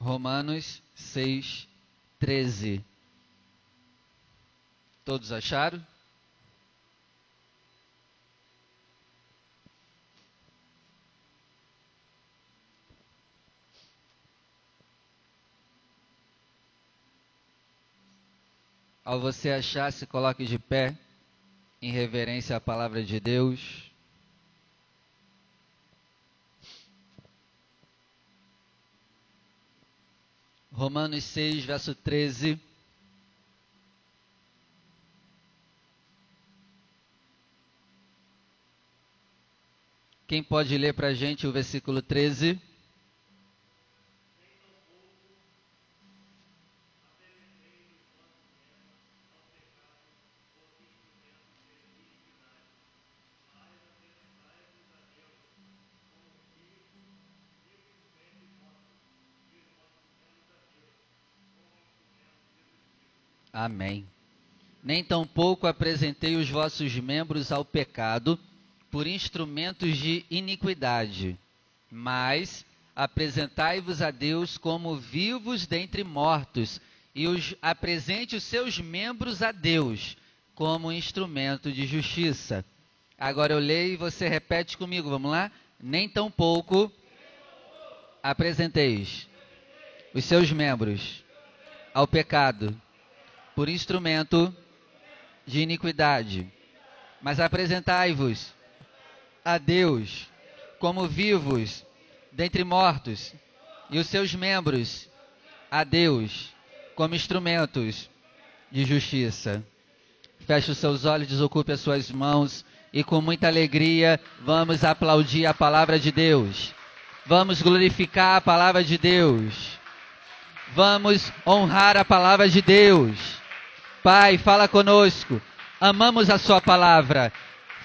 Romanos 6, 13. Todos acharam? Ao você achar, se coloque de pé em reverência à palavra de Deus. Romanos 6, verso 13. Quem pode ler para a gente o versículo 13? Amém. Nem tampouco apresentei os vossos membros ao pecado por instrumentos de iniquidade, mas apresentai-vos a Deus como vivos dentre mortos, e os apresente os seus membros a Deus como instrumento de justiça. Agora eu leio e você repete comigo, vamos lá? Nem tampouco apresenteis os seus membros ao pecado por instrumento de iniquidade. Mas apresentai-vos a Deus como vivos dentre mortos, e os seus membros a Deus como instrumentos de justiça. Feche os seus olhos, desocupe as suas mãos e com muita alegria vamos aplaudir a palavra de Deus. Vamos glorificar a palavra de Deus. Vamos honrar a palavra de Deus. Pai, fala conosco. Amamos a Sua palavra.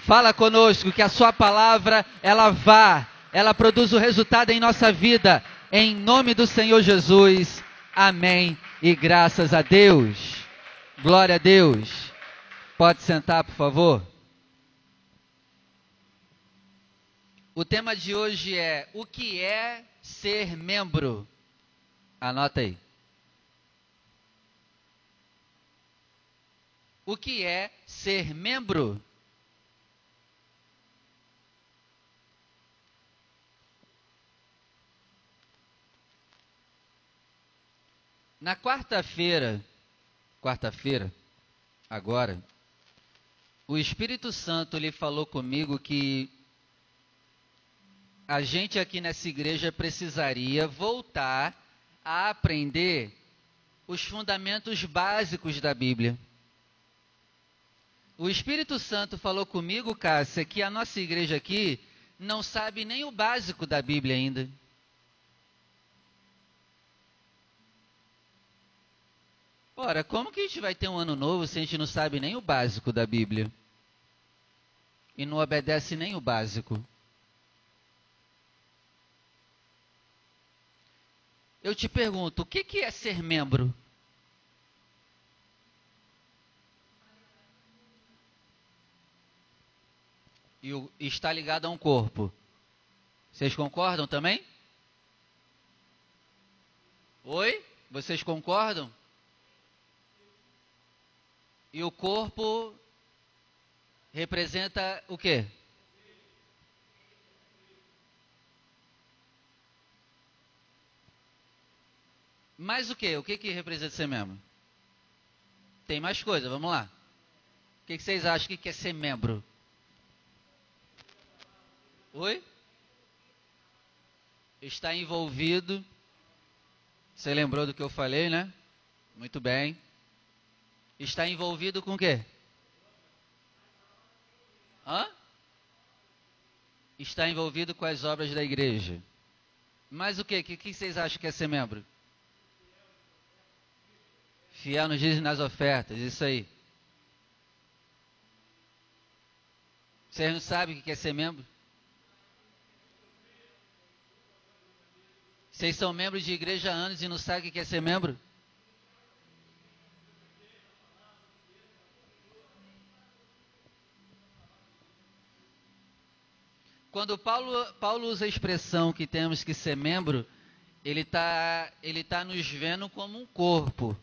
Fala conosco que a Sua palavra ela vá, ela produz o resultado em nossa vida. Em nome do Senhor Jesus. Amém. E graças a Deus. Glória a Deus. Pode sentar, por favor. O tema de hoje é o que é ser membro. Anota aí. O que é ser membro. Na quarta-feira, quarta-feira, agora, o Espírito Santo lhe falou comigo que a gente aqui nessa igreja precisaria voltar a aprender os fundamentos básicos da Bíblia. O Espírito Santo falou comigo, Cássia, que a nossa igreja aqui não sabe nem o básico da Bíblia ainda. Ora, como que a gente vai ter um ano novo se a gente não sabe nem o básico da Bíblia? E não obedece nem o básico? Eu te pergunto, o que, que é ser membro? E, está ligado a um corpo. Vocês concordam também? Oi? Vocês concordam? E o corpo representa o quê? Mais o quê? O que, que representa ser membro? Tem mais coisa, vamos lá. O que, que vocês acham que quer ser membro? Oi? Está envolvido. Você lembrou do que eu falei, né? Muito bem. Está envolvido com o quê? Hã? Está envolvido com as obras da igreja. Mas o quê? O que, que vocês acham que é ser membro? Fiel nos dízimos nas ofertas, isso aí. Vocês não sabem o que é ser membro? Vocês são membros de igreja há anos e não sabem o que é ser membro? Quando Paulo, Paulo usa a expressão que temos que ser membro, ele está ele tá nos vendo como um corpo.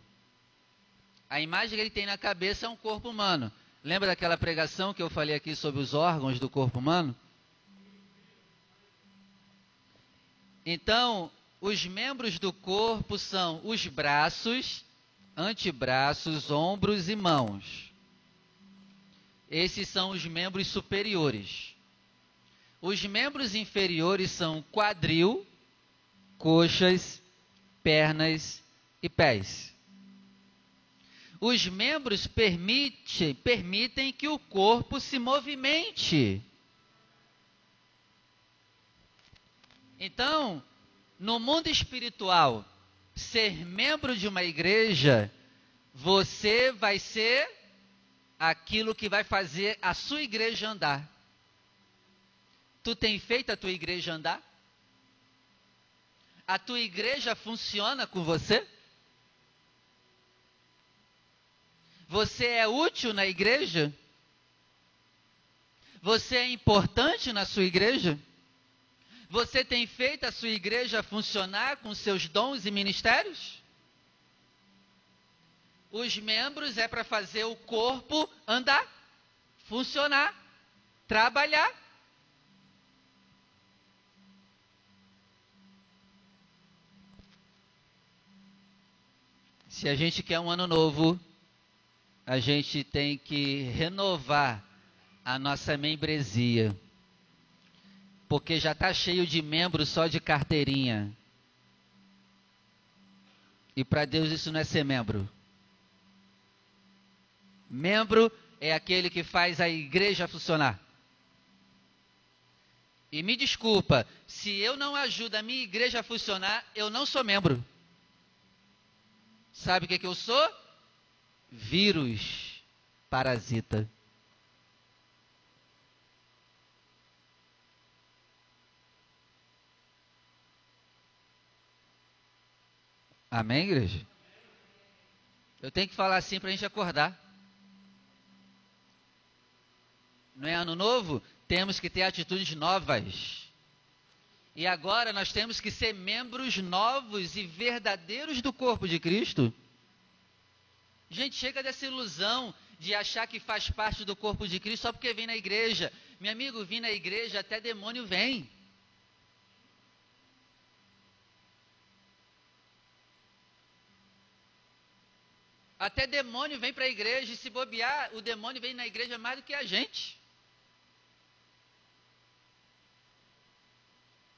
A imagem que ele tem na cabeça é um corpo humano. Lembra daquela pregação que eu falei aqui sobre os órgãos do corpo humano? Então, os membros do corpo são os braços, antebraços, ombros e mãos. Esses são os membros superiores. Os membros inferiores são quadril, coxas, pernas e pés. Os membros permite, permitem que o corpo se movimente. Então, no mundo espiritual, ser membro de uma igreja, você vai ser aquilo que vai fazer a sua igreja andar. Tu tem feito a tua igreja andar? A tua igreja funciona com você? Você é útil na igreja? Você é importante na sua igreja? Você tem feito a sua igreja funcionar com seus dons e ministérios? Os membros é para fazer o corpo andar, funcionar, trabalhar. Se a gente quer um ano novo, a gente tem que renovar a nossa membresia. Porque já está cheio de membros só de carteirinha. E para Deus isso não é ser membro. Membro é aquele que faz a igreja funcionar. E me desculpa, se eu não ajudo a minha igreja a funcionar, eu não sou membro. Sabe o que, que eu sou? vírus parasita. Amém, igreja? Eu tenho que falar assim para a gente acordar. Não é ano novo? Temos que ter atitudes novas. E agora nós temos que ser membros novos e verdadeiros do corpo de Cristo. Gente, chega dessa ilusão de achar que faz parte do corpo de Cristo só porque vem na igreja. Meu amigo, vim na igreja, até demônio vem. Até demônio vem para a igreja e se bobear, o demônio vem na igreja mais do que a gente.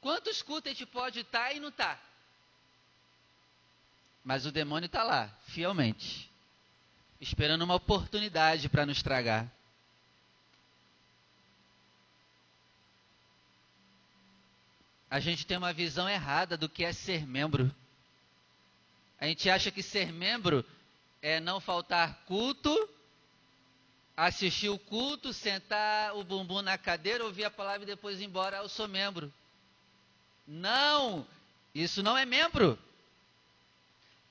Quantos cultos a gente pode estar e não estar? Mas o demônio está lá, fielmente esperando uma oportunidade para nos tragar. A gente tem uma visão errada do que é ser membro. A gente acha que ser membro é não faltar culto, assistir o culto, sentar o bumbum na cadeira, ouvir a palavra e depois ir embora. Eu sou membro. Não! Isso não é membro.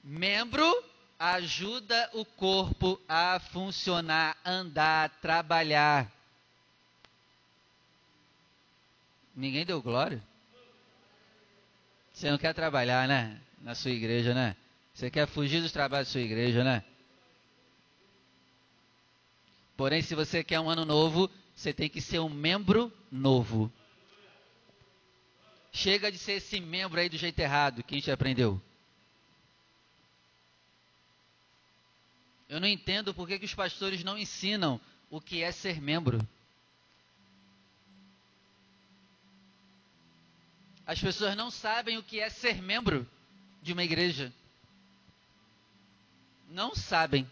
Membro ajuda o corpo a funcionar, andar, trabalhar. Ninguém deu glória? Você não quer trabalhar, né? Na sua igreja, né? Você quer fugir dos trabalhos da sua igreja, né? Porém, se você quer um ano novo, você tem que ser um membro novo. Chega de ser esse membro aí do jeito errado que a gente aprendeu. Eu não entendo por que, que os pastores não ensinam o que é ser membro. As pessoas não sabem o que é ser membro de uma igreja. Não sabem.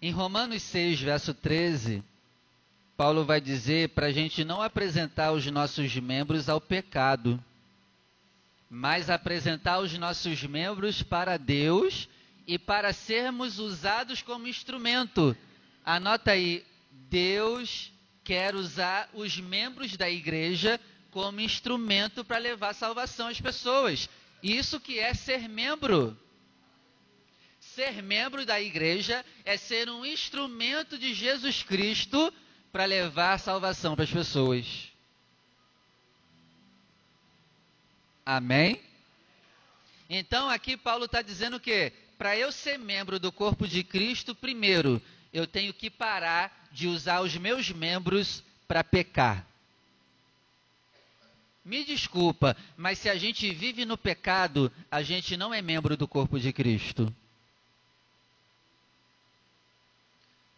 Em Romanos 6, verso 13, Paulo vai dizer para a gente não apresentar os nossos membros ao pecado mas apresentar os nossos membros para Deus e para sermos usados como instrumento. Anota aí, Deus quer usar os membros da igreja como instrumento para levar salvação às pessoas. Isso que é ser membro. Ser membro da igreja é ser um instrumento de Jesus Cristo para levar salvação para as pessoas. Amém? Então aqui Paulo está dizendo que para eu ser membro do corpo de Cristo, primeiro eu tenho que parar de usar os meus membros para pecar. Me desculpa, mas se a gente vive no pecado, a gente não é membro do corpo de Cristo.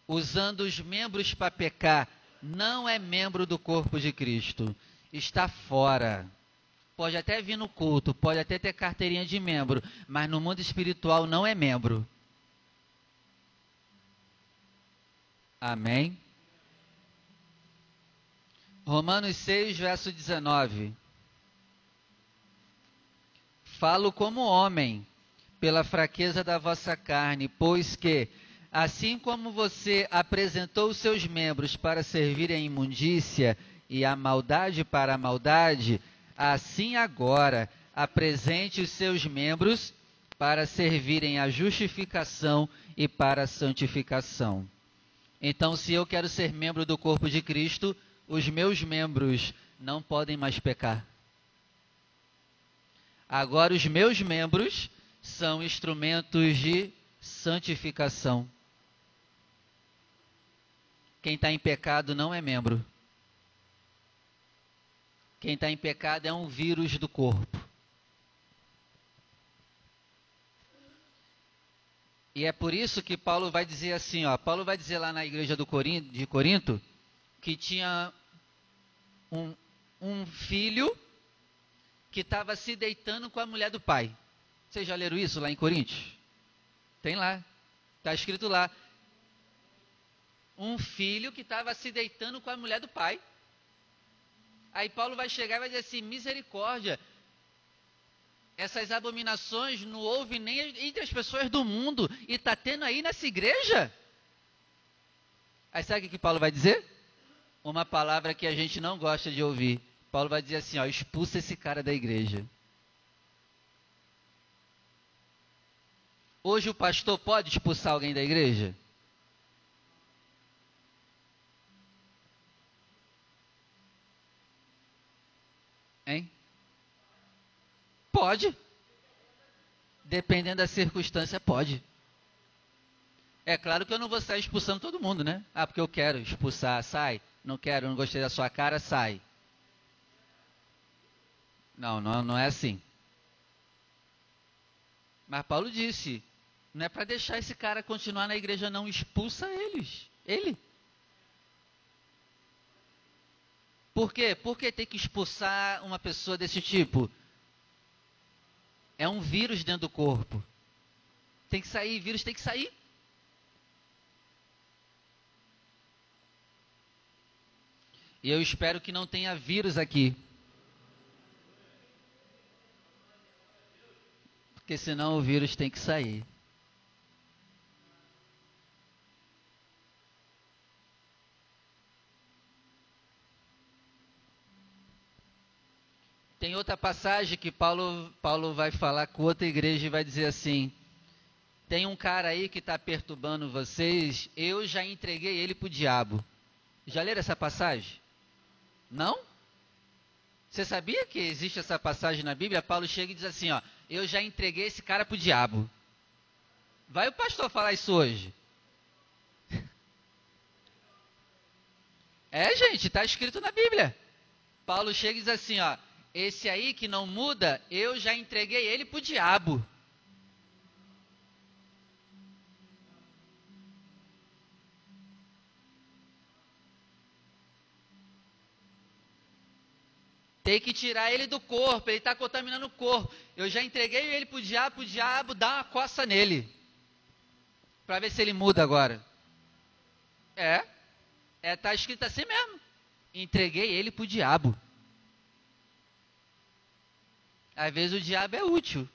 Usando os membros para pecar, não é membro do corpo de Cristo. Está fora. Pode até vir no culto, pode até ter carteirinha de membro, mas no mundo espiritual não é membro. Amém? Romanos 6, verso 19. Falo como homem, pela fraqueza da vossa carne, pois que, assim como você apresentou os seus membros para servir à imundícia e a maldade para a maldade, assim agora apresente os seus membros para servirem à justificação e para a santificação. Então, se eu quero ser membro do corpo de Cristo, os meus membros não podem mais pecar. Agora, os meus membros são instrumentos de santificação. Quem está em pecado não é membro. Quem está em pecado é um vírus do corpo. E é por isso que Paulo vai dizer assim, ó, Paulo vai dizer lá na igreja do Corinto, de Corinto que tinha um, um filho que estava se deitando com a mulher do pai. Vocês já leram isso lá em Coríntios? Tem lá. Está escrito lá. Um filho que estava se deitando com a mulher do pai. Aí Paulo vai chegar e vai dizer assim: misericórdia. Essas abominações não houve nem entre as pessoas do mundo e está tendo aí nessa igreja? Aí sabe o que Paulo vai dizer? Uma palavra que a gente não gosta de ouvir. Paulo vai dizer assim: ó, expulsa esse cara da igreja. Hoje o pastor pode expulsar alguém da igreja? Hein? Pode. Dependendo da circunstância, pode. É claro que eu não vou sair expulsando todo mundo, né? Ah, porque eu quero expulsar, sai não quero, não gostei da sua cara, sai. Não, não, não é assim. Mas Paulo disse: não é para deixar esse cara continuar na igreja, não, expulsa eles. Ele. Por quê? Por que tem que expulsar uma pessoa desse tipo? É um vírus dentro do corpo. Tem que sair, vírus tem que sair. E eu espero que não tenha vírus aqui. Porque senão o vírus tem que sair. Tem outra passagem que Paulo, Paulo vai falar com outra igreja e vai dizer assim: tem um cara aí que está perturbando vocês, eu já entreguei ele para o diabo. Já leram essa passagem? Não? Você sabia que existe essa passagem na Bíblia? Paulo chega e diz assim: Ó, eu já entreguei esse cara para o diabo. Vai o pastor falar isso hoje? É, gente, está escrito na Bíblia. Paulo chega e diz assim: Ó, esse aí que não muda, eu já entreguei ele para o diabo. Tem que tirar ele do corpo, ele está contaminando o corpo. Eu já entreguei ele para o diabo, o diabo dá uma coça nele. Para ver se ele muda agora. É, é, tá escrito assim mesmo. Entreguei ele para o diabo. Às vezes o diabo é útil.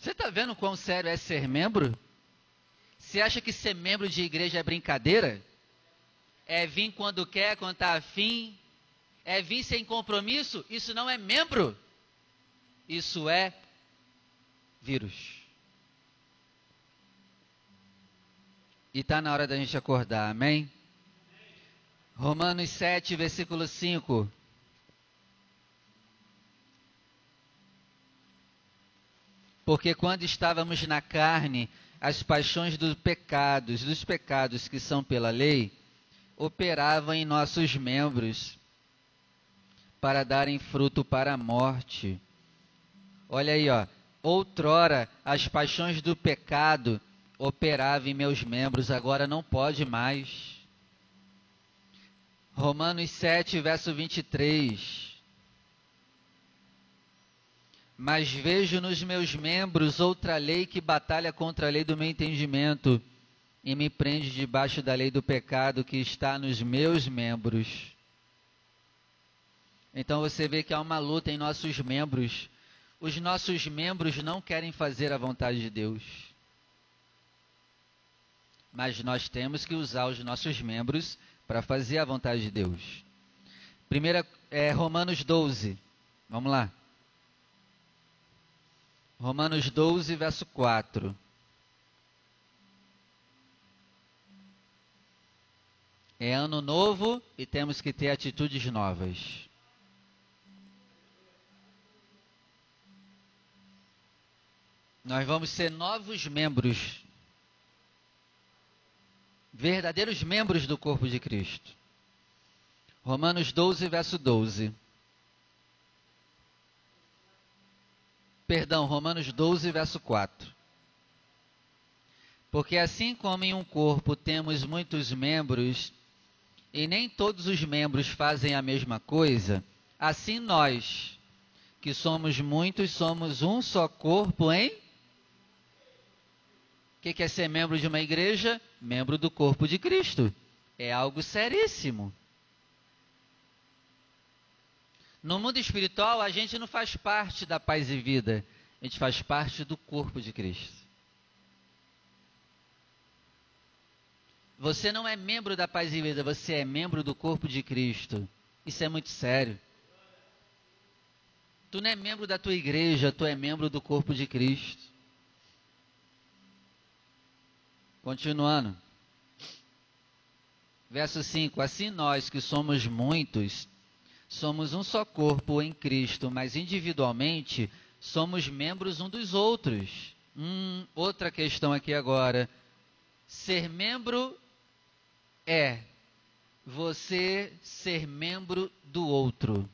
Você está vendo quão sério é ser membro? Você acha que ser membro de igreja é brincadeira? É vir quando quer, quando está afim? É vir sem compromisso? Isso não é membro. Isso é vírus. E está na hora da gente acordar, amém? Romanos 7, versículo 5. Porque quando estávamos na carne, as paixões dos pecados, dos pecados que são pela lei, operavam em nossos membros para darem fruto para a morte. Olha aí, ó. Outrora as paixões do pecado operavam em meus membros, agora não pode mais. Romanos 7, verso 23. Mas vejo nos meus membros outra lei que batalha contra a lei do meu entendimento e me prende debaixo da lei do pecado que está nos meus membros. Então você vê que há uma luta em nossos membros. Os nossos membros não querem fazer a vontade de Deus. Mas nós temos que usar os nossos membros para fazer a vontade de Deus. Primeira é Romanos 12. Vamos lá. Romanos 12, verso 4. É ano novo e temos que ter atitudes novas. Nós vamos ser novos membros, verdadeiros membros do corpo de Cristo. Romanos 12, verso 12. Perdão, Romanos 12, verso 4. Porque assim como em um corpo temos muitos membros, e nem todos os membros fazem a mesma coisa, assim nós, que somos muitos, somos um só corpo em. O que, que é ser membro de uma igreja? Membro do corpo de Cristo. É algo seríssimo. No mundo espiritual, a gente não faz parte da paz e vida, a gente faz parte do corpo de Cristo. Você não é membro da paz e vida, você é membro do corpo de Cristo. Isso é muito sério. Tu não é membro da tua igreja, tu é membro do corpo de Cristo. Continuando. Verso 5: Assim nós que somos muitos, somos um só corpo em Cristo, mas individualmente somos membros um dos outros. Hum, outra questão aqui agora. Ser membro é você ser membro do outro.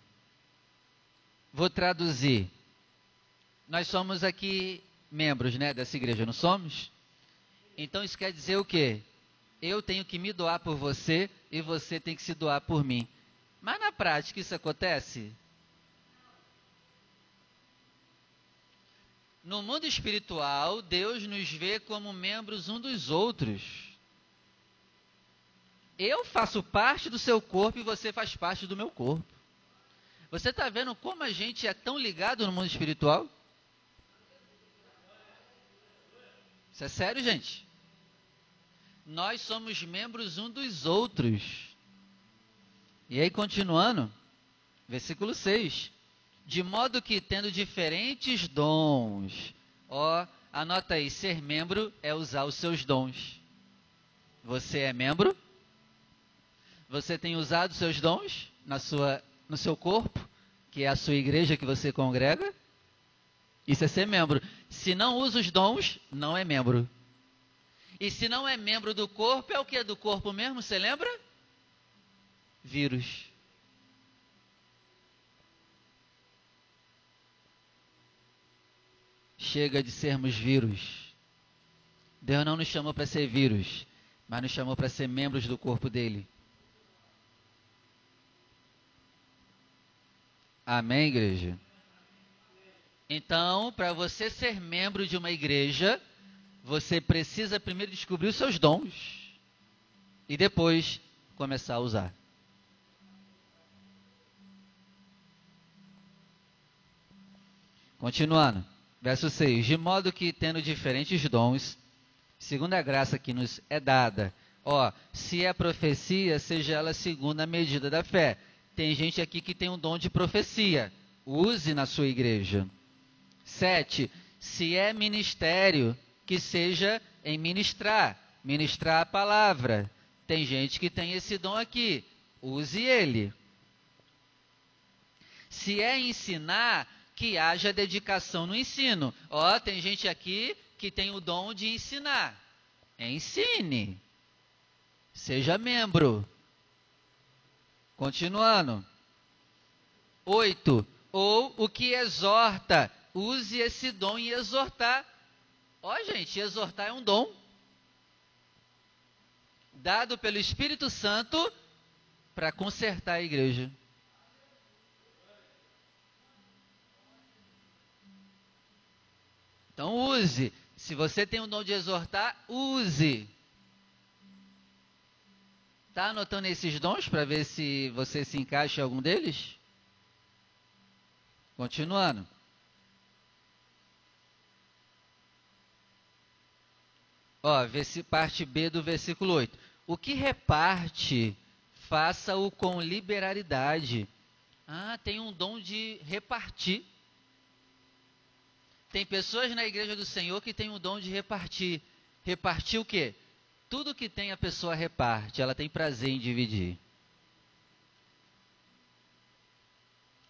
Vou traduzir. Nós somos aqui membros, né, dessa igreja, não somos? Então isso quer dizer o quê? Eu tenho que me doar por você e você tem que se doar por mim. Mas na prática isso acontece? No mundo espiritual, Deus nos vê como membros um dos outros. Eu faço parte do seu corpo e você faz parte do meu corpo. Você está vendo como a gente é tão ligado no mundo espiritual? Isso é sério, gente? Nós somos membros um dos outros. E aí, continuando, versículo 6. De modo que, tendo diferentes dons, ó, anota aí, ser membro é usar os seus dons. Você é membro? Você tem usado os seus dons na sua, no seu corpo, que é a sua igreja que você congrega? Isso é ser membro. Se não usa os dons, não é membro. E se não é membro do corpo, é o que é do corpo mesmo? Você lembra? Vírus. Chega de sermos vírus. Deus não nos chamou para ser vírus, mas nos chamou para ser membros do corpo dele. Amém, igreja? Então, para você ser membro de uma igreja, você precisa primeiro descobrir os seus dons e depois começar a usar. Continuando, verso 6: De modo que, tendo diferentes dons, segundo a graça que nos é dada, ó, se é profecia, seja ela segundo a medida da fé. Tem gente aqui que tem um dom de profecia, use na sua igreja. 7. Se é ministério, que seja em ministrar, ministrar a palavra. Tem gente que tem esse dom aqui, use ele. Se é ensinar, que haja dedicação no ensino. Ó, tem gente aqui que tem o dom de ensinar. Ensine. Seja membro. Continuando. Oito. Ou o que exorta. Use esse dom em exortar. Ó, gente, exortar é um dom dado pelo Espírito Santo para consertar a igreja. Então use. Se você tem o dom de exortar, use. Está anotando esses dons para ver se você se encaixa em algum deles? Continuando. Ó, parte B do versículo 8. O que reparte, faça-o com liberalidade. Ah, tem um dom de repartir. Tem pessoas na igreja do Senhor que têm o dom de repartir. Repartir o quê? Tudo que tem a pessoa reparte, ela tem prazer em dividir.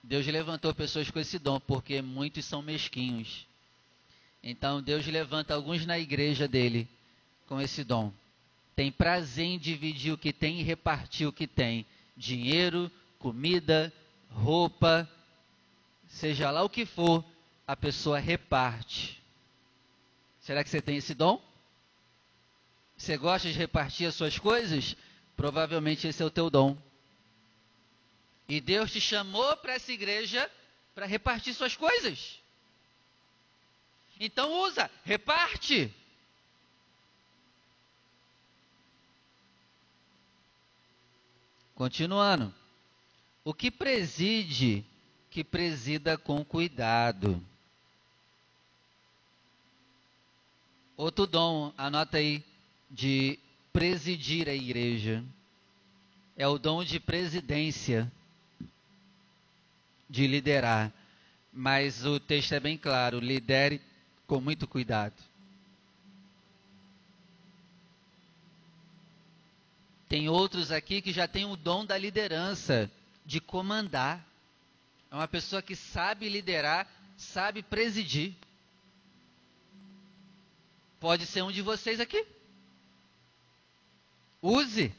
Deus levantou pessoas com esse dom, porque muitos são mesquinhos. Então Deus levanta alguns na igreja dele com esse dom. Tem prazer em dividir o que tem e repartir o que tem: dinheiro, comida, roupa, seja lá o que for, a pessoa reparte. Será que você tem esse dom? Você gosta de repartir as suas coisas? Provavelmente esse é o teu dom. E Deus te chamou para essa igreja para repartir suas coisas. Então usa, reparte. Continuando. O que preside, que presida com cuidado. Outro dom, anota aí, de presidir a igreja. É o dom de presidência, de liderar. Mas o texto é bem claro: lidere com muito cuidado. Tem outros aqui que já têm o dom da liderança, de comandar. É uma pessoa que sabe liderar, sabe presidir. Pode ser um de vocês aqui. Use.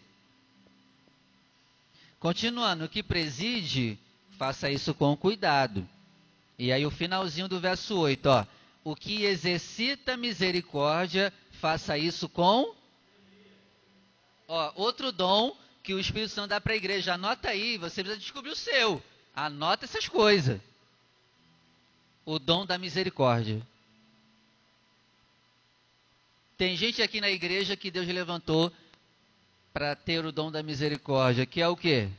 Continuando, o que preside, faça isso com cuidado. E aí o finalzinho do verso 8, ó. O que exercita misericórdia, faça isso com Ó, outro dom que o Espírito Santo dá para a igreja. Anota aí, você precisa descobrir o seu. Anota essas coisas. O dom da misericórdia. Tem gente aqui na igreja que Deus levantou para ter o dom da misericórdia, que é o quê?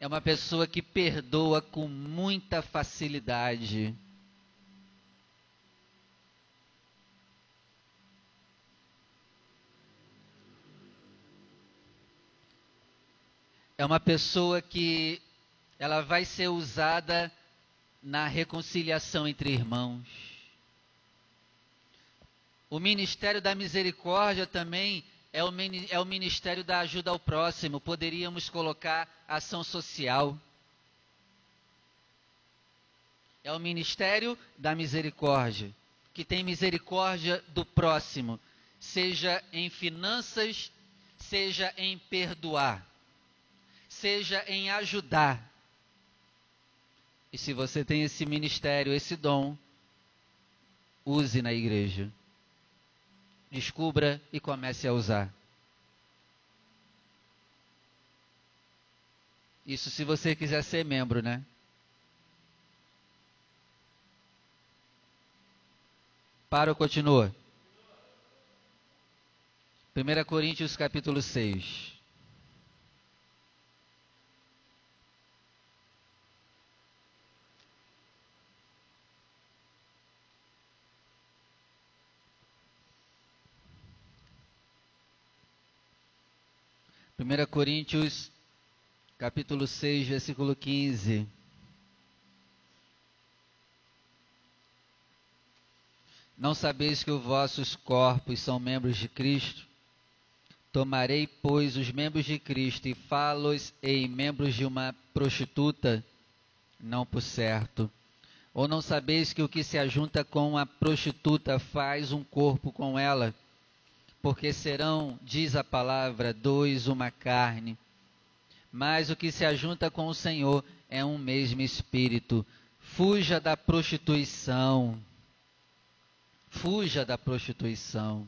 É uma pessoa que perdoa com muita facilidade. é uma pessoa que ela vai ser usada na reconciliação entre irmãos. O ministério da misericórdia também é o, é o ministério da ajuda ao próximo. Poderíamos colocar ação social. É o ministério da misericórdia, que tem misericórdia do próximo, seja em finanças, seja em perdoar seja em ajudar. E se você tem esse ministério, esse dom, use na igreja. Descubra e comece a usar. Isso se você quiser ser membro, né? Para ou continua? 1 Coríntios capítulo 6. Primeira Coríntios, capítulo 6, versículo 15. Não sabeis que os vossos corpos são membros de Cristo? Tomarei, pois, os membros de Cristo e falos em membros de uma prostituta? Não por certo. Ou não sabeis que o que se ajunta com a prostituta faz um corpo com ela? Porque serão, diz a palavra, dois uma carne. Mas o que se ajunta com o Senhor é um mesmo espírito. Fuja da prostituição. Fuja da prostituição.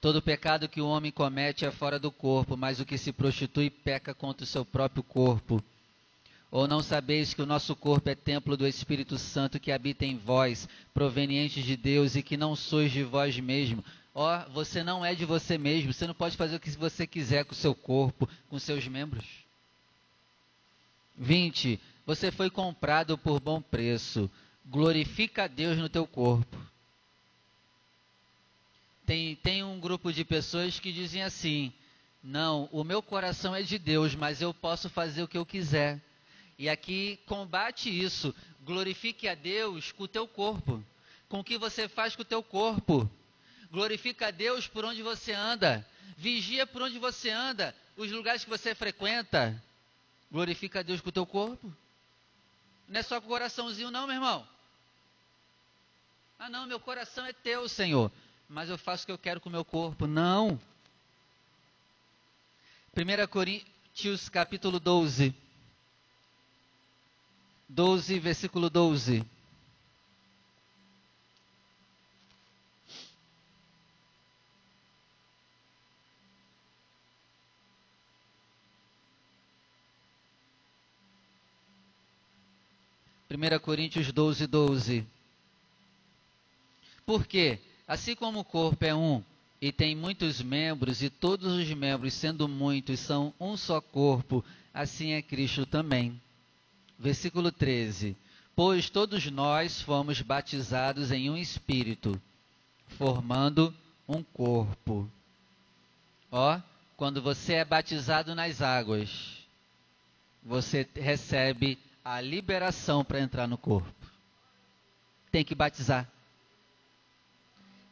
Todo pecado que o homem comete é fora do corpo, mas o que se prostitui peca contra o seu próprio corpo. Ou não sabeis que o nosso corpo é templo do Espírito Santo que habita em vós, proveniente de Deus, e que não sois de vós mesmo? Ó, oh, você não é de você mesmo, você não pode fazer o que você quiser com o seu corpo, com seus membros. 20. Você foi comprado por bom preço. Glorifica a Deus no teu corpo. Tem, tem um grupo de pessoas que dizem assim: não, o meu coração é de Deus, mas eu posso fazer o que eu quiser. E aqui combate isso. Glorifique a Deus com o teu corpo. Com o que você faz com o teu corpo. Glorifica a Deus por onde você anda. Vigia por onde você anda. Os lugares que você frequenta. Glorifica a Deus com o teu corpo. Não é só com o coraçãozinho, não, meu irmão. Ah, não, meu coração é teu, Senhor. Mas eu faço o que eu quero com o meu corpo. Não. 1 Coríntios capítulo 12. 12, versículo 12. Primeira Coríntios 12, 12. Porque, assim como o corpo é um e tem muitos membros, e todos os membros, sendo muitos, são um só corpo, assim é Cristo também versículo 13: Pois todos nós fomos batizados em um espírito, formando um corpo. Ó, quando você é batizado nas águas, você recebe a liberação para entrar no corpo. Tem que batizar.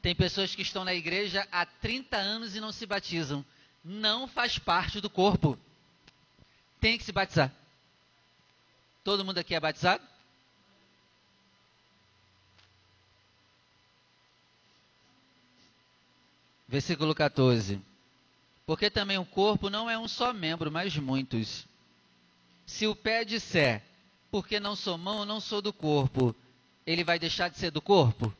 Tem pessoas que estão na igreja há 30 anos e não se batizam. Não faz parte do corpo. Tem que se batizar. Todo mundo aqui é batizado? Versículo 14. Porque também o corpo não é um só membro, mas muitos. Se o pé disser, porque não sou mão, não sou do corpo, ele vai deixar de ser do corpo?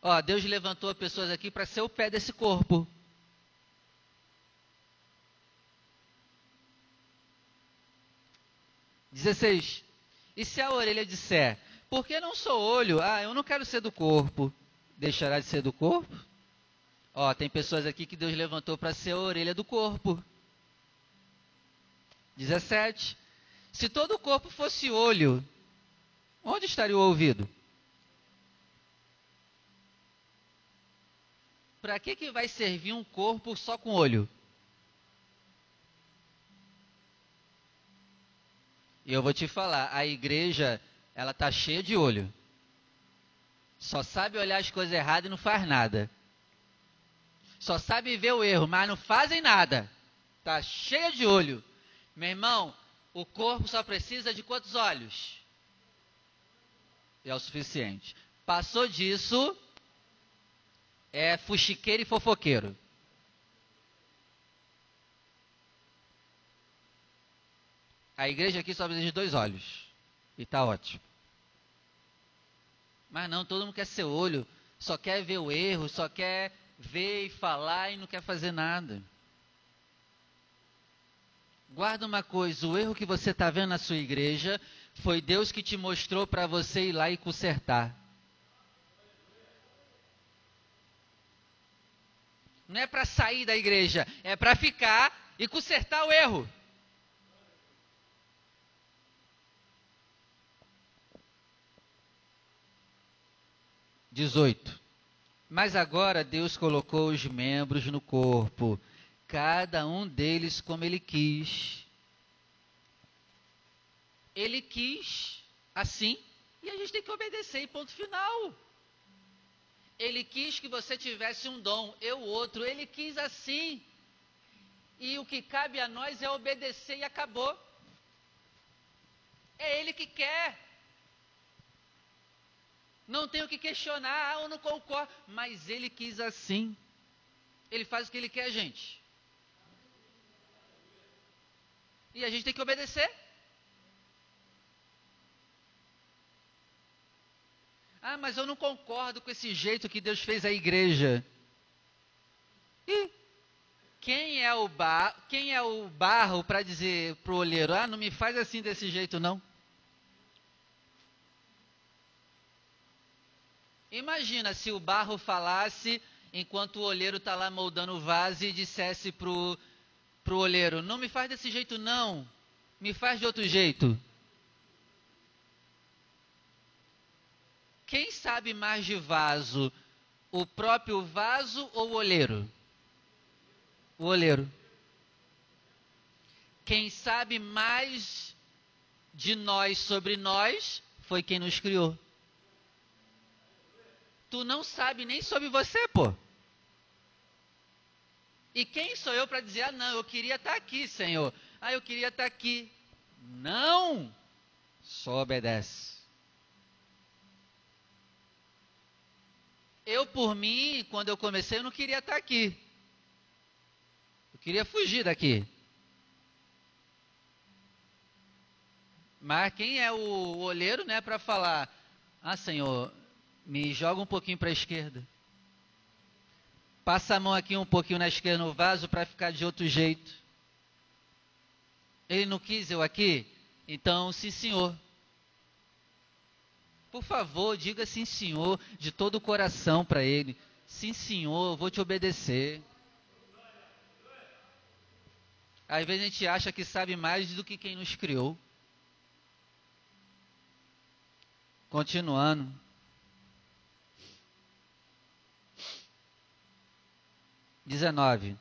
Ó, Deus levantou pessoas aqui para ser o pé desse corpo. 16. E se a orelha disser, por que não sou olho? Ah, eu não quero ser do corpo. Deixará de ser do corpo? Ó, tem pessoas aqui que Deus levantou para ser a orelha do corpo. 17. Se todo o corpo fosse olho, onde estaria o ouvido? Para que, que vai servir um corpo só com olho? E eu vou te falar, a igreja, ela tá cheia de olho. Só sabe olhar as coisas erradas e não faz nada. Só sabe ver o erro, mas não fazem nada. Tá cheia de olho. Meu irmão, o corpo só precisa de quantos olhos? É o suficiente. Passou disso, é fuxiqueiro e fofoqueiro. A igreja aqui só precisa de dois olhos. E está ótimo. Mas não, todo mundo quer ser olho, só quer ver o erro, só quer ver e falar e não quer fazer nada. Guarda uma coisa: o erro que você está vendo na sua igreja foi Deus que te mostrou para você ir lá e consertar. Não é para sair da igreja, é para ficar e consertar o erro. 18. Mas agora Deus colocou os membros no corpo, cada um deles como ele quis. Ele quis assim, e a gente tem que obedecer, ponto final. Ele quis que você tivesse um dom, eu outro. Ele quis assim. E o que cabe a nós é obedecer e acabou. É Ele que quer. Não tenho que questionar, ah, eu não concordo. Mas Ele quis assim. Ele faz o que Ele quer, gente. E a gente tem que obedecer. Ah, mas eu não concordo com esse jeito que Deus fez a igreja. E quem é o bar, quem é o barro para dizer pro olheiro, ah, não me faz assim desse jeito não? Imagina se o barro falasse enquanto o olheiro está lá moldando o vaso e dissesse pro pro olheiro, não me faz desse jeito não, me faz de outro jeito. Quem sabe mais de vaso? O próprio vaso ou o olheiro? O olheiro. Quem sabe mais de nós sobre nós foi quem nos criou. Tu não sabe nem sobre você, pô. E quem sou eu para dizer, ah, não, eu queria estar tá aqui, Senhor. Ah, eu queria estar tá aqui. Não! Só obedece. Eu, por mim, quando eu comecei, eu não queria estar aqui. Eu queria fugir daqui. Mas quem é o olheiro, né, para falar: Ah, Senhor, me joga um pouquinho para a esquerda. Passa a mão aqui um pouquinho na esquerda no vaso para ficar de outro jeito. Ele não quis eu aqui? Então, sim, senhor. Por favor, diga sim, senhor, de todo o coração para ele. Sim, senhor, vou te obedecer. Às vezes a gente acha que sabe mais do que quem nos criou. Continuando. Dezenove.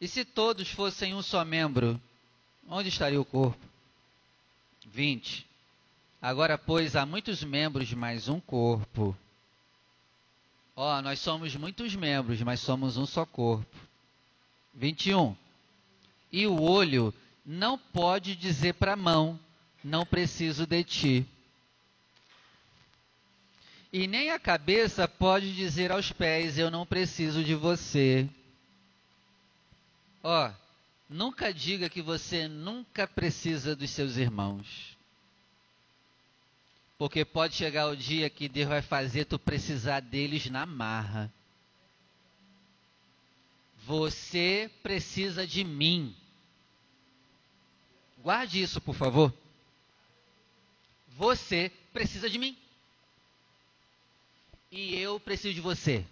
E se todos fossem um só membro, onde estaria o corpo? Vinte. Agora, pois, há muitos membros, mas um corpo. Ó, oh, nós somos muitos membros, mas somos um só corpo. 21. E o olho não pode dizer para a mão: Não preciso de ti. E nem a cabeça pode dizer aos pés: Eu não preciso de você. Ó, nunca diga que você nunca precisa dos seus irmãos. Porque pode chegar o dia que Deus vai fazer tu precisar deles na marra. Você precisa de mim. Guarde isso, por favor. Você precisa de mim. E eu preciso de você.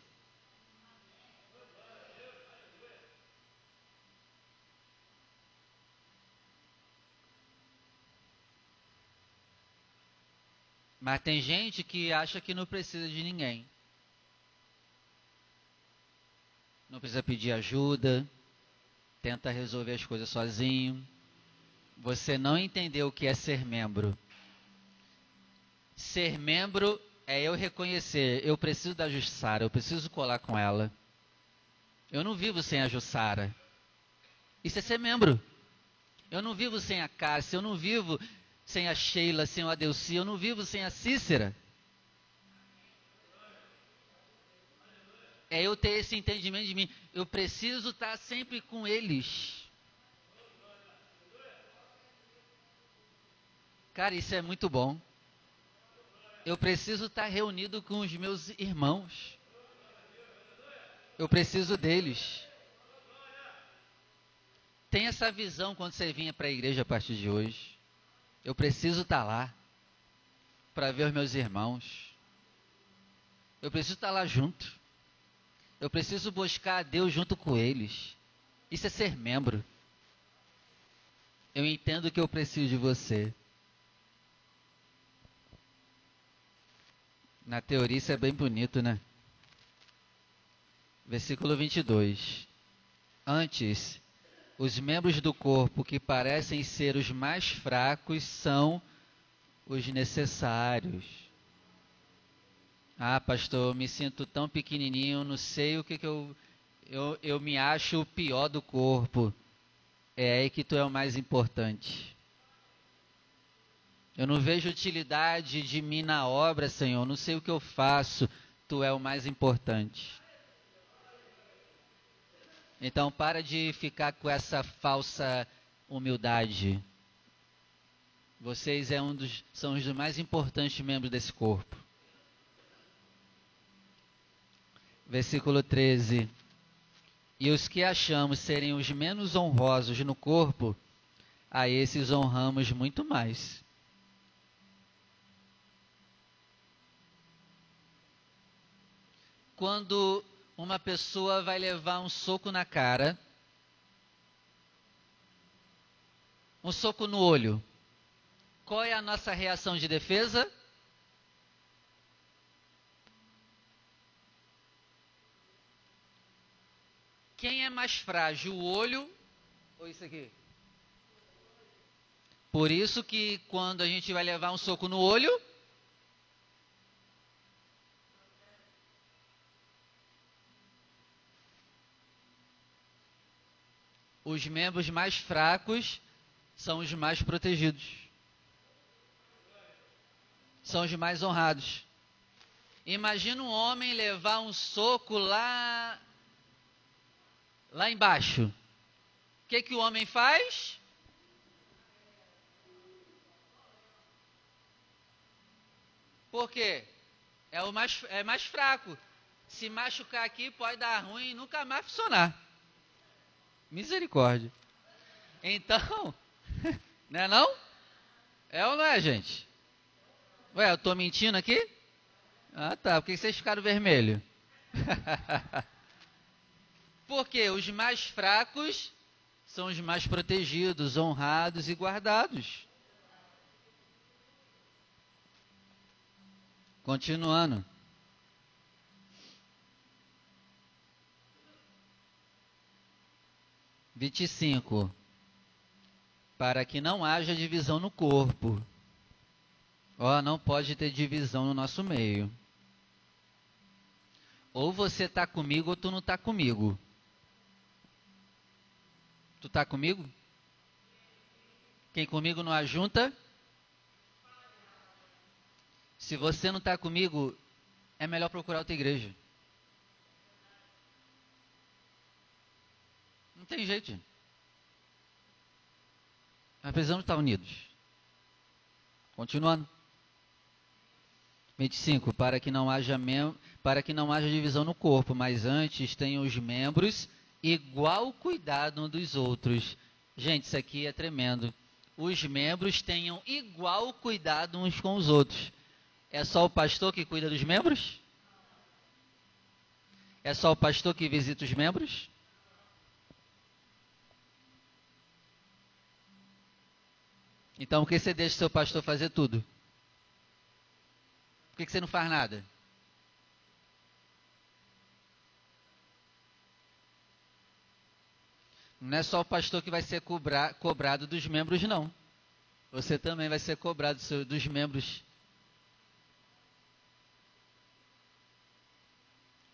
Mas tem gente que acha que não precisa de ninguém. Não precisa pedir ajuda, tenta resolver as coisas sozinho. Você não entendeu o que é ser membro. Ser membro é eu reconhecer, eu preciso da Jussara, eu preciso colar com ela. Eu não vivo sem a Jussara. Isso é ser membro. Eu não vivo sem a Cássia, eu não vivo sem a Sheila, sem o Adelci, eu não vivo sem a Cícera. É eu ter esse entendimento de mim. Eu preciso estar sempre com eles. Cara, isso é muito bom. Eu preciso estar reunido com os meus irmãos. Eu preciso deles. Tem essa visão quando você vinha para a igreja a partir de hoje. Eu preciso estar tá lá para ver os meus irmãos. Eu preciso estar tá lá junto. Eu preciso buscar a Deus junto com eles. Isso é ser membro. Eu entendo que eu preciso de você. Na teoria isso é bem bonito, né? Versículo 22. Antes, os membros do corpo que parecem ser os mais fracos são os necessários. Ah, pastor, eu me sinto tão pequenininho, não sei o que, que eu, eu. Eu me acho o pior do corpo. É aí que tu é o mais importante. Eu não vejo utilidade de mim na obra, Senhor. Não sei o que eu faço. Tu é o mais importante. Então para de ficar com essa falsa humildade. Vocês é um dos, são os mais importantes membros desse corpo. versículo 13. E os que achamos serem os menos honrosos no corpo, a esses honramos muito mais. Quando uma pessoa vai levar um soco na cara, um soco no olho, qual é a nossa reação de defesa? Quem é mais frágil, o olho ou isso aqui? Por isso que quando a gente vai levar um soco no olho, os membros mais fracos são os mais protegidos. São os mais honrados. Imagina um homem levar um soco lá lá embaixo. O que, que o homem faz? Por quê? É o mais, é mais fraco. Se machucar aqui pode dar ruim e nunca mais funcionar. Misericórdia. Então, não é não? É ou não é, gente? Ué, eu estou mentindo aqui? Ah, tá. Por que vocês ficaram vermelho? Porque os mais fracos são os mais protegidos, honrados e guardados. Continuando. Vinte e cinco. Para que não haja divisão no corpo. Ó, oh, não pode ter divisão no nosso meio. Ou você está comigo ou tu não está comigo. Tu está comigo? Quem comigo não ajunta? Se você não está comigo, é melhor procurar outra igreja. Não tem jeito. Nós precisamos estar unidos. Continuando. 25. Para que não haja para que não haja divisão no corpo, mas antes tenham os membros igual cuidado um dos outros. Gente, isso aqui é tremendo. Os membros tenham igual cuidado uns com os outros. É só o pastor que cuida dos membros? É só o pastor que visita os membros? Então, por que você deixa seu pastor fazer tudo? Por que você não faz nada? Não é só o pastor que vai ser cobrar, cobrado dos membros, não. Você também vai ser cobrado dos membros.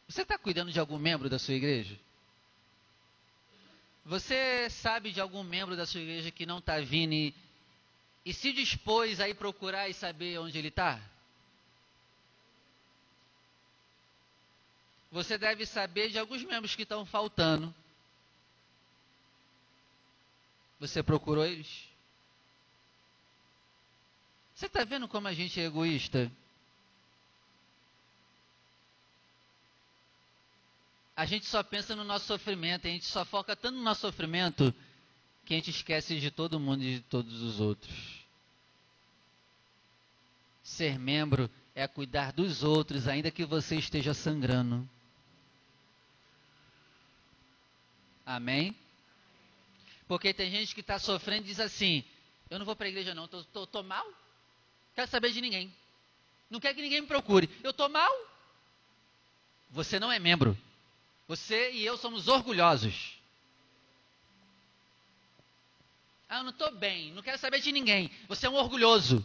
Você está cuidando de algum membro da sua igreja? Você sabe de algum membro da sua igreja que não está vindo e, e se dispôs a ir procurar e saber onde ele está? Você deve saber de alguns membros que estão faltando você procurou eles? Você está vendo como a gente é egoísta? A gente só pensa no nosso sofrimento, a gente só foca tanto no nosso sofrimento que a gente esquece de todo mundo e de todos os outros. Ser membro é cuidar dos outros, ainda que você esteja sangrando. Amém? Porque tem gente que está sofrendo e diz assim: Eu não vou para a igreja, não, estou mal, quero saber de ninguém. Não quer que ninguém me procure. Eu estou mal. Você não é membro. Você e eu somos orgulhosos. Ah, eu não estou bem, não quero saber de ninguém. Você é um orgulhoso.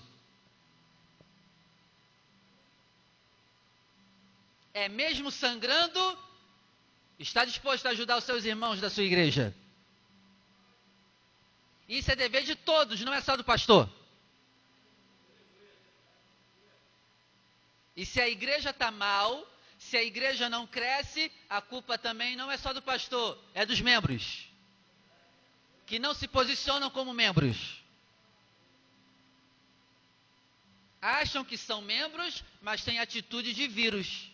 É mesmo sangrando, está disposto a ajudar os seus irmãos da sua igreja. Isso é dever de todos, não é só do pastor. E se a igreja está mal, se a igreja não cresce, a culpa também não é só do pastor, é dos membros. Que não se posicionam como membros. Acham que são membros, mas têm atitude de vírus.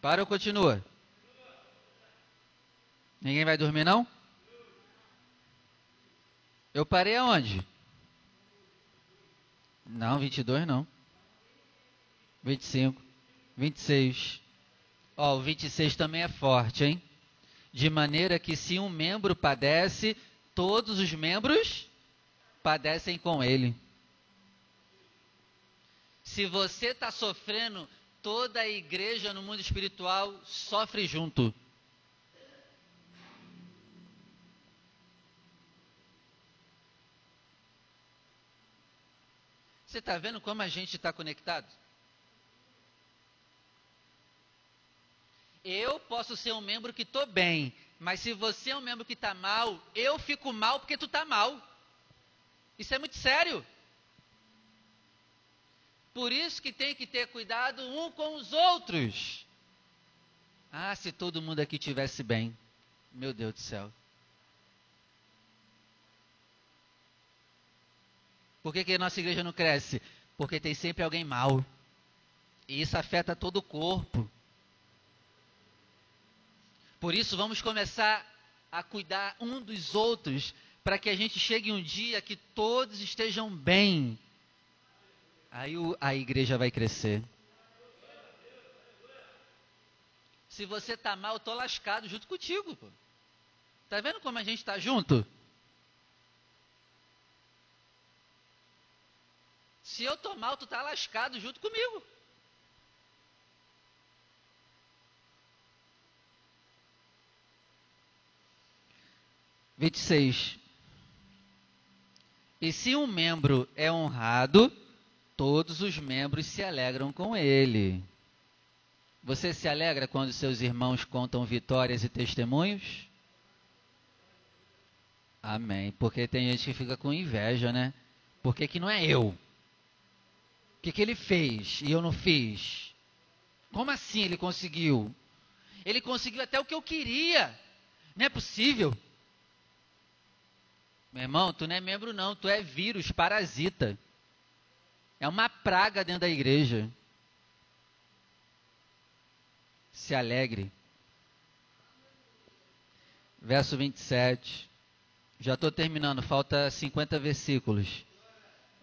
Para ou continua? Ninguém vai dormir não? Eu parei aonde? Não, 22 não. 25, 26. Ó, o 26 também é forte, hein? De maneira que se um membro padece, todos os membros padecem com ele. Se você está sofrendo, toda a igreja no mundo espiritual sofre junto. Você está vendo como a gente está conectado? Eu posso ser um membro que estou bem, mas se você é um membro que está mal, eu fico mal porque tu está mal. Isso é muito sério. Por isso que tem que ter cuidado um com os outros. Ah, se todo mundo aqui tivesse bem. Meu Deus do céu. Por que, que a nossa igreja não cresce? Porque tem sempre alguém mal. E isso afeta todo o corpo. Por isso, vamos começar a cuidar um dos outros, para que a gente chegue um dia que todos estejam bem. Aí a igreja vai crescer. Se você está mal, eu estou lascado junto contigo. Pô. Tá vendo como a gente está junto? Se eu tô mal, tu tá lascado junto comigo. Vinte e seis. E se um membro é honrado, todos os membros se alegram com ele. Você se alegra quando seus irmãos contam vitórias e testemunhos? Amém. Porque tem gente que fica com inveja, né? Por que, que não é eu? O que, que ele fez e eu não fiz? Como assim ele conseguiu? Ele conseguiu até o que eu queria. Não é possível. Meu irmão, tu não é membro não, tu é vírus, parasita. É uma praga dentro da igreja. Se alegre. Verso 27. Já estou terminando, falta 50 versículos.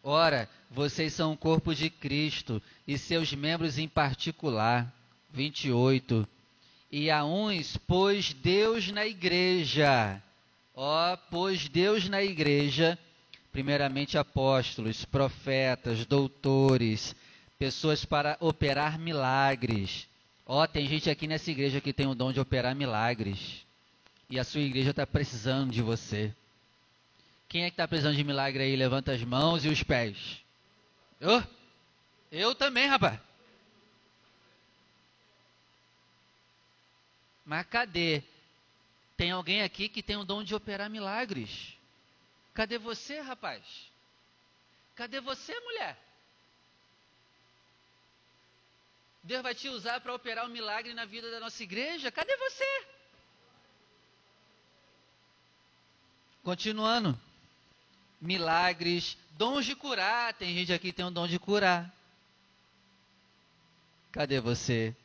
Ora, vocês são o corpo de Cristo e seus membros em particular. 28. E a uns pôs Deus na igreja. Ó, pôs Deus na igreja, primeiramente apóstolos, profetas, doutores, pessoas para operar milagres. Ó, tem gente aqui nessa igreja que tem o dom de operar milagres. E a sua igreja está precisando de você. Quem é que está precisando de milagre aí? Levanta as mãos e os pés. Eu? Eu também, rapaz. Mas cadê? Tem alguém aqui que tem o dom de operar milagres. Cadê você, rapaz? Cadê você, mulher? Deus vai te usar para operar um milagre na vida da nossa igreja. Cadê você? Continuando milagres, dons de curar. Tem gente aqui que tem um dom de curar. Cadê você?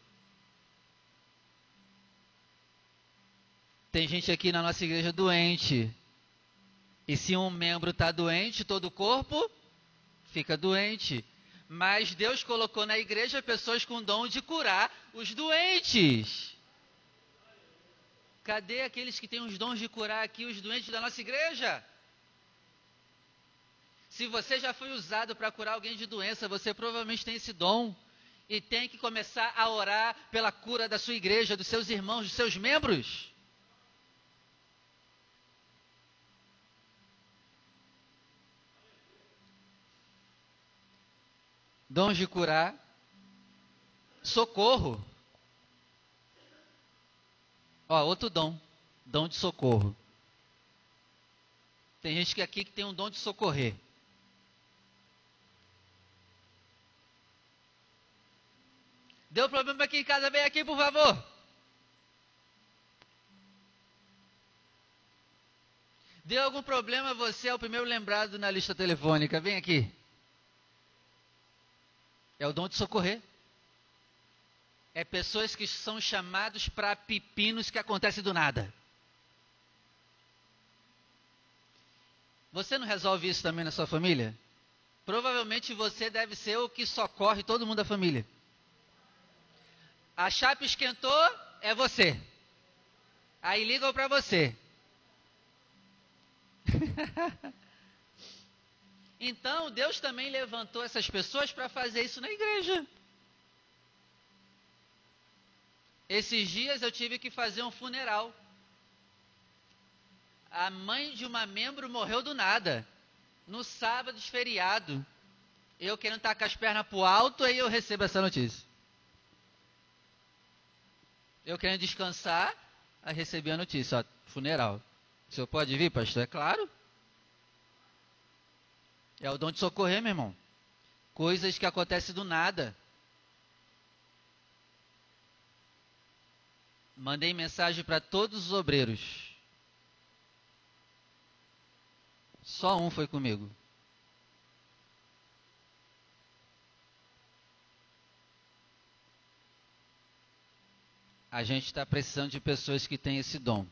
Tem gente aqui na nossa igreja doente. E se um membro está doente, todo o corpo fica doente. Mas Deus colocou na igreja pessoas com dom de curar os doentes. Cadê aqueles que têm os dons de curar aqui os doentes da nossa igreja? Se você já foi usado para curar alguém de doença, você provavelmente tem esse dom e tem que começar a orar pela cura da sua igreja, dos seus irmãos, dos seus membros. Dons de curar, socorro. Ó, outro dom, dom de socorro. Tem gente que aqui que tem um dom de socorrer. Deu problema aqui em casa, vem aqui, por favor. Deu algum problema, você é o primeiro lembrado na lista telefônica. Vem aqui. É o dom de socorrer. É pessoas que são chamados para pepinos que acontecem do nada. Você não resolve isso também na sua família? Provavelmente você deve ser o que socorre todo mundo da família. A chapa esquentou, é você. Aí ligam para você. então, Deus também levantou essas pessoas para fazer isso na igreja. Esses dias eu tive que fazer um funeral. A mãe de uma membro morreu do nada. No sábado, feriado. Eu querendo estar com as pernas pro alto, aí eu recebo essa notícia. Eu querendo descansar, aí recebi a notícia, ó, funeral. O senhor pode vir, pastor? É claro. É o dom de socorrer, meu irmão. Coisas que acontecem do nada. Mandei mensagem para todos os obreiros. Só um foi comigo. A gente está precisando de pessoas que têm esse dom.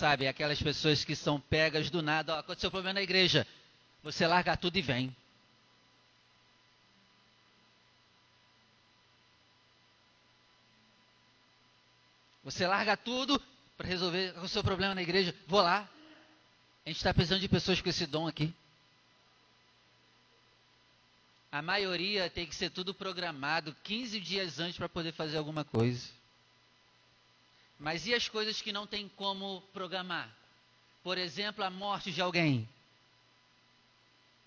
Sabe, aquelas pessoas que são pegas do nada. Ó, aconteceu problema na igreja. Você larga tudo e vem. Você larga tudo para resolver o seu problema na igreja. Vou lá. A gente está precisando de pessoas com esse dom aqui. A maioria tem que ser tudo programado 15 dias antes para poder fazer alguma coisa. Mas e as coisas que não tem como programar? Por exemplo, a morte de alguém.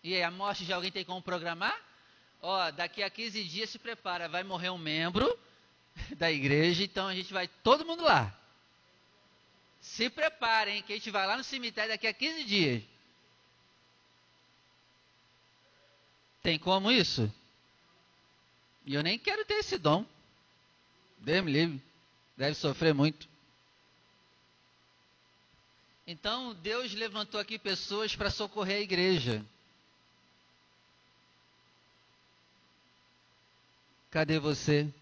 E aí, a morte de alguém tem como programar? Ó, daqui a 15 dias se prepara, vai morrer um membro da igreja, então a gente vai todo mundo lá. Se preparem, que a gente vai lá no cemitério daqui a 15 dias. Tem como isso? E eu nem quero ter esse dom. Deus me livre. Deve sofrer muito. Então, Deus levantou aqui pessoas para socorrer a igreja. Cadê você?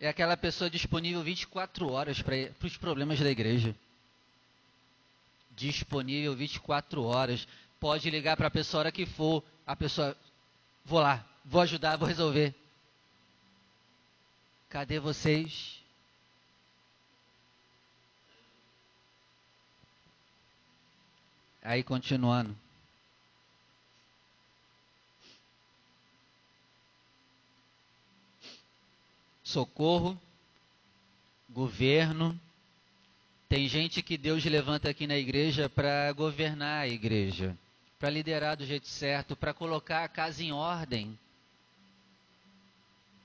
É aquela pessoa disponível 24 horas para os problemas da igreja. Disponível 24 horas. Pode ligar para a pessoa a hora que for. A pessoa, vou lá, vou ajudar, vou resolver. Cadê vocês? Aí continuando. Socorro, governo. Tem gente que Deus levanta aqui na igreja para governar a igreja, para liderar do jeito certo, para colocar a casa em ordem.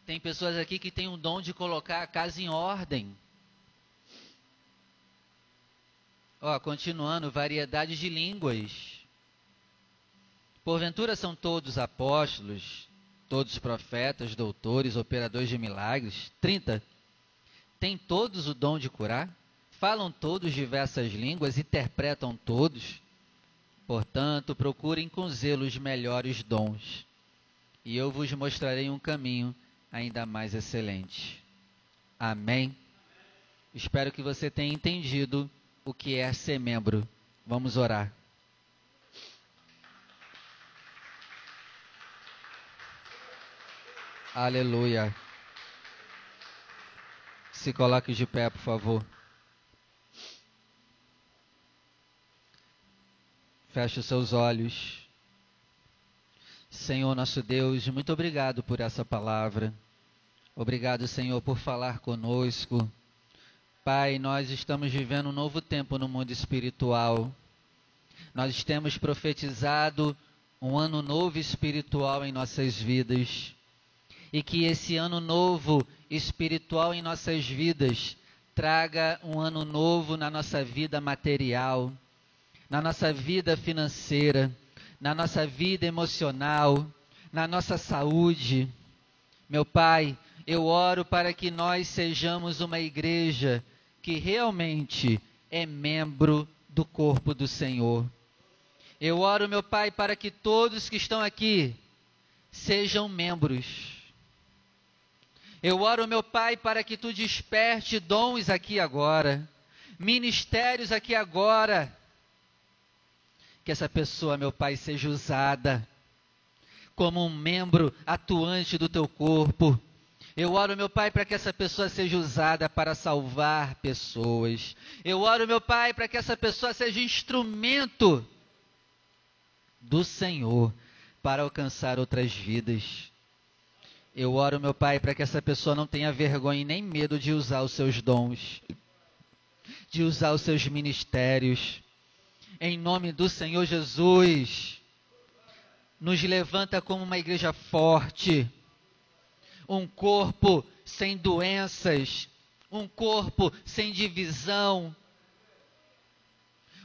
Tem pessoas aqui que têm o dom de colocar a casa em ordem. Ó, continuando, variedade de línguas. Porventura são todos apóstolos, todos profetas, doutores, operadores de milagres. 30. Têm todos o dom de curar? Falam todos diversas línguas, interpretam todos? Portanto, procurem com zelo os melhores dons, e eu vos mostrarei um caminho ainda mais excelente. Amém? Espero que você tenha entendido o que é ser membro. Vamos orar. Aleluia. Se coloque de pé, por favor. Feche os seus olhos. Senhor nosso Deus, muito obrigado por essa palavra. Obrigado, Senhor, por falar conosco. Pai, nós estamos vivendo um novo tempo no mundo espiritual. Nós temos profetizado um ano novo espiritual em nossas vidas. E que esse ano novo espiritual em nossas vidas traga um ano novo na nossa vida material, na nossa vida financeira, na nossa vida emocional, na nossa saúde. Meu Pai, eu oro para que nós sejamos uma igreja que realmente é membro do corpo do Senhor. Eu oro, meu Pai, para que todos que estão aqui sejam membros. Eu oro, meu Pai, para que tu desperte dons aqui agora, ministérios aqui agora. Que essa pessoa, meu Pai, seja usada como um membro atuante do teu corpo. Eu oro, meu Pai, para que essa pessoa seja usada para salvar pessoas. Eu oro, meu Pai, para que essa pessoa seja instrumento do Senhor para alcançar outras vidas. Eu oro, meu Pai, para que essa pessoa não tenha vergonha nem medo de usar os seus dons, de usar os seus ministérios. Em nome do Senhor Jesus, nos levanta como uma igreja forte, um corpo sem doenças, um corpo sem divisão,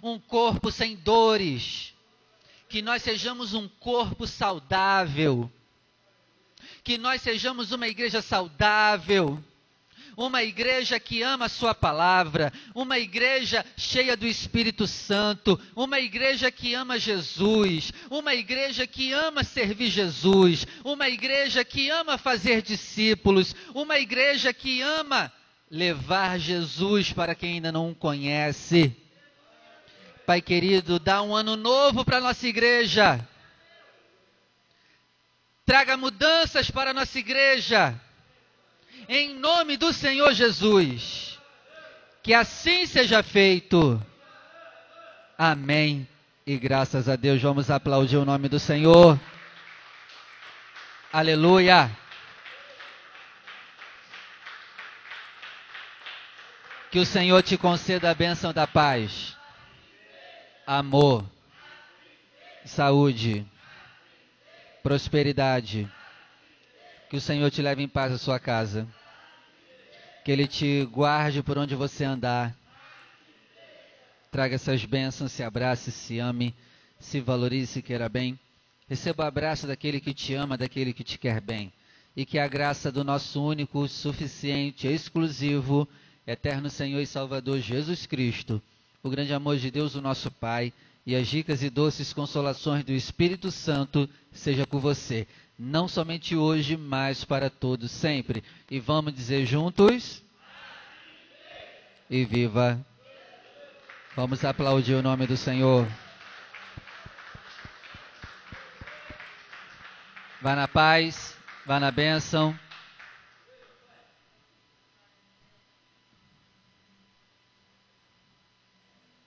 um corpo sem dores. Que nós sejamos um corpo saudável, que nós sejamos uma igreja saudável, uma igreja que ama a Sua palavra, uma igreja cheia do Espírito Santo, uma igreja que ama Jesus, uma igreja que ama servir Jesus, uma igreja que ama fazer discípulos, uma igreja que ama levar Jesus para quem ainda não o conhece. Pai querido, dá um ano novo para a nossa igreja. Traga mudanças para a nossa igreja. Em nome do Senhor Jesus. Que assim seja feito. Amém. E graças a Deus vamos aplaudir o nome do Senhor. Aleluia. Que o Senhor te conceda a bênção da paz amor, saúde, prosperidade. Que o Senhor te leve em paz à sua casa. Que Ele te guarde por onde você andar. Traga essas bênçãos, se abrace, se ame, se valorize, se queira bem. Receba o abraço daquele que te ama, daquele que te quer bem. E que a graça do nosso único, suficiente, exclusivo, eterno Senhor e Salvador Jesus Cristo o grande amor de Deus, o nosso Pai, e as ricas e doces consolações do Espírito Santo seja com você, não somente hoje, mas para todos sempre. E vamos dizer juntos: E viva! Vamos aplaudir o nome do Senhor. Vá na paz, vá na bênção.